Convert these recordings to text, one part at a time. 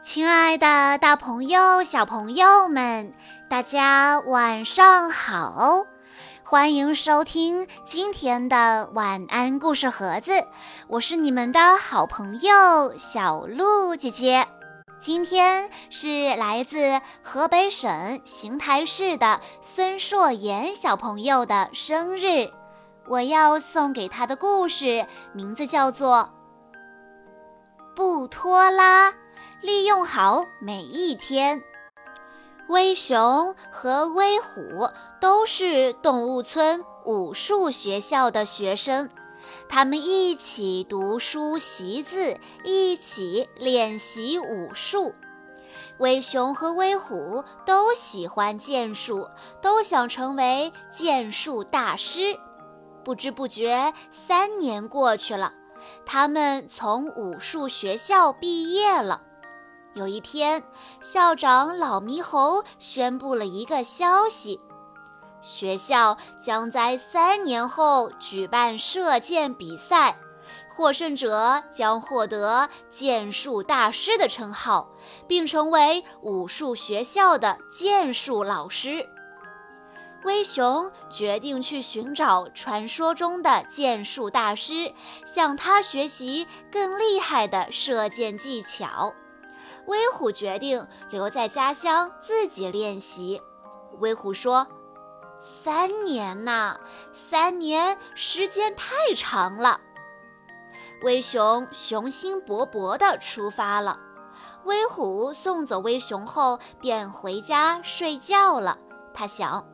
亲爱的，大朋友、小朋友们，大家晚上好！欢迎收听今天的晚安故事盒子，我是你们的好朋友小鹿姐姐。今天是来自河北省邢台市的孙硕妍小朋友的生日，我要送给他的故事名字叫做《不拖拉》。利用好每一天。威熊和威虎都是动物村武术学校的学生，他们一起读书习字，一起练习武术。威熊和威虎都喜欢剑术，都想成为剑术大师。不知不觉，三年过去了，他们从武术学校毕业了。有一天，校长老猕猴宣布了一个消息：学校将在三年后举办射箭比赛，获胜者将获得剑术大师的称号，并成为武术学校的剑术老师。威熊决定去寻找传说中的剑术大师，向他学习更厉害的射箭技巧。威虎决定留在家乡自己练习。威虎说：“三年呐，三年时间太长了。”威熊雄心勃勃地出发了。威虎送走威熊后，便回家睡觉了。他想，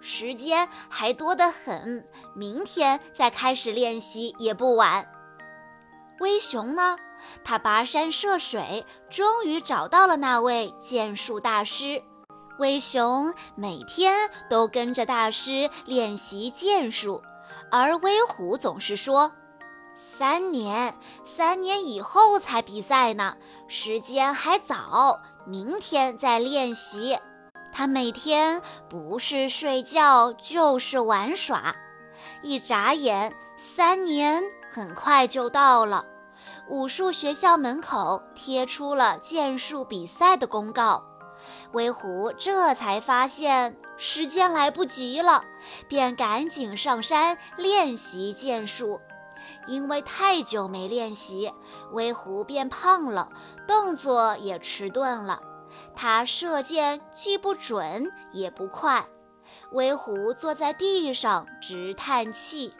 时间还多得很，明天再开始练习也不晚。威熊呢？他跋山涉水，终于找到了那位剑术大师。威熊每天都跟着大师练习剑术，而威虎总是说：“三年，三年以后才比赛呢，时间还早，明天再练习。”他每天不是睡觉就是玩耍，一眨眼，三年很快就到了。武术学校门口贴出了剑术比赛的公告，威虎这才发现时间来不及了，便赶紧上山练习剑术。因为太久没练习，威虎变胖了，动作也迟钝了。他射箭既不准也不快。威虎坐在地上直叹气。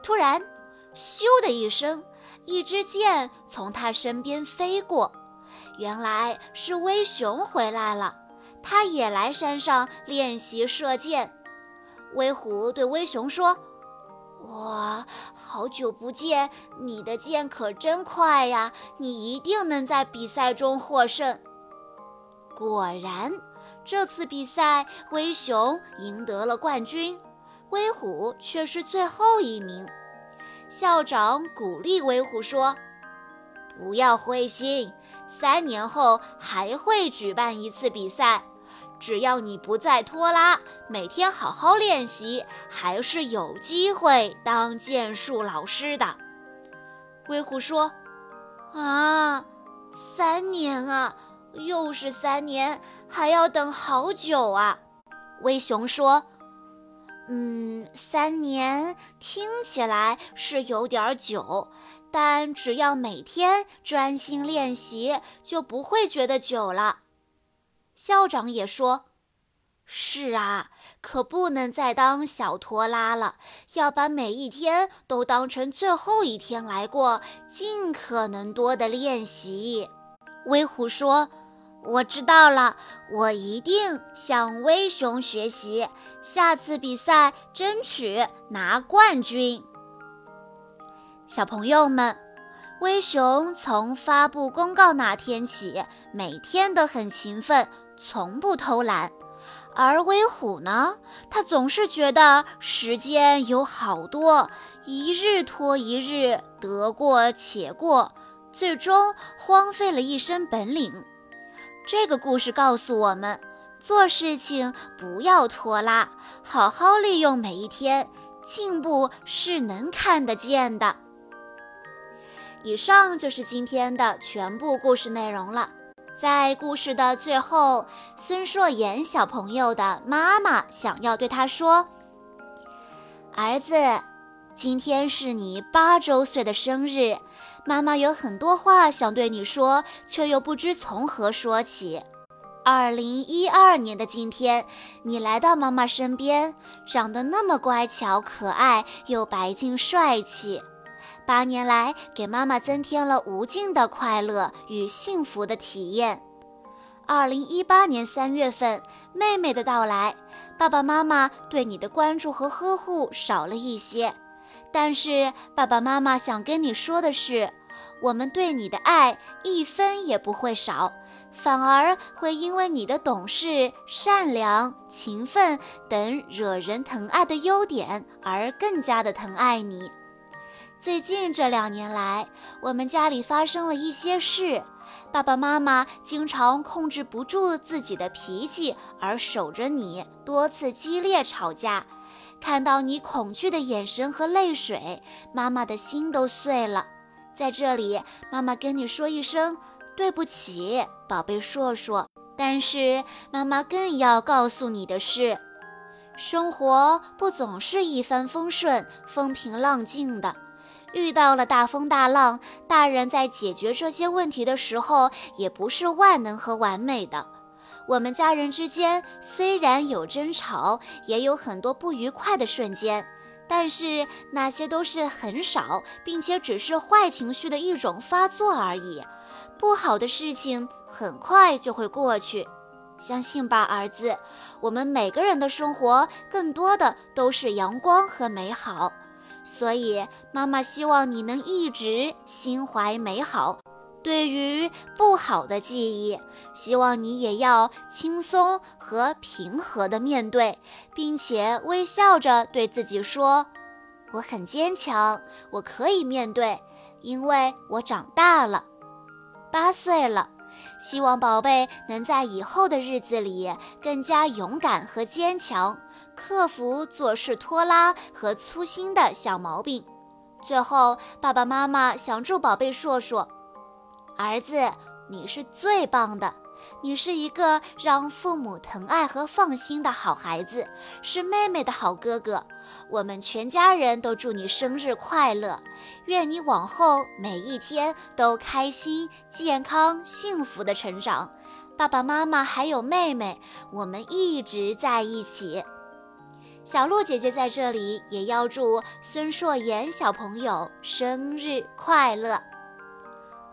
突然，咻的一声。一支箭从他身边飞过，原来是威熊回来了，他也来山上练习射箭。威虎对威熊说：“哇，好久不见，你的箭可真快呀！你一定能在比赛中获胜。”果然，这次比赛威熊赢得了冠军，威虎却是最后一名。校长鼓励威虎说：“不要灰心，三年后还会举办一次比赛。只要你不再拖拉，每天好好练习，还是有机会当剑术老师的。”威虎说：“啊，三年啊，又是三年，还要等好久啊。”威熊说。嗯，三年听起来是有点久，但只要每天专心练习，就不会觉得久了。校长也说：“是啊，可不能再当小拖拉了，要把每一天都当成最后一天来过，尽可能多的练习。”威虎说。我知道了，我一定向威熊学习，下次比赛争取拿冠军。小朋友们，威熊从发布公告那天起，每天都很勤奋，从不偷懒。而威虎呢，他总是觉得时间有好多，一日拖一日，得过且过，最终荒废了一身本领。这个故事告诉我们，做事情不要拖拉，好好利用每一天，进步是能看得见的。以上就是今天的全部故事内容了。在故事的最后，孙硕言小朋友的妈妈想要对他说：“儿子，今天是你八周岁的生日，妈妈有很多话想对你说，却又不知从何说起。二零一二年的今天，你来到妈妈身边，长得那么乖巧可爱，又白净帅气。”八年来，给妈妈增添了无尽的快乐与幸福的体验。二零一八年三月份，妹妹的到来，爸爸妈妈对你的关注和呵护少了一些。但是，爸爸妈妈想跟你说的是，我们对你的爱一分也不会少，反而会因为你的懂事、善良、勤奋等惹人疼爱的优点而更加的疼爱你。最近这两年来，我们家里发生了一些事，爸爸妈妈经常控制不住自己的脾气，而守着你，多次激烈吵架。看到你恐惧的眼神和泪水，妈妈的心都碎了。在这里，妈妈跟你说一声对不起，宝贝硕硕。但是，妈妈更要告诉你的是，生活不总是一帆风顺、风平浪静的。遇到了大风大浪，大人在解决这些问题的时候，也不是万能和完美的。我们家人之间虽然有争吵，也有很多不愉快的瞬间，但是那些都是很少，并且只是坏情绪的一种发作而已。不好的事情很快就会过去，相信吧，儿子。我们每个人的生活，更多的都是阳光和美好。所以，妈妈希望你能一直心怀美好。对于不好的记忆，希望你也要轻松和平和的面对，并且微笑着对自己说：“我很坚强，我可以面对，因为我长大了，八岁了。”希望宝贝能在以后的日子里更加勇敢和坚强，克服做事拖拉和粗心的小毛病。最后，爸爸妈妈想祝宝贝硕硕，儿子，你是最棒的。你是一个让父母疼爱和放心的好孩子，是妹妹的好哥哥。我们全家人都祝你生日快乐，愿你往后每一天都开心、健康、幸福的成长。爸爸妈妈还有妹妹，我们一直在一起。小鹿姐姐在这里也要祝孙硕言小朋友生日快乐。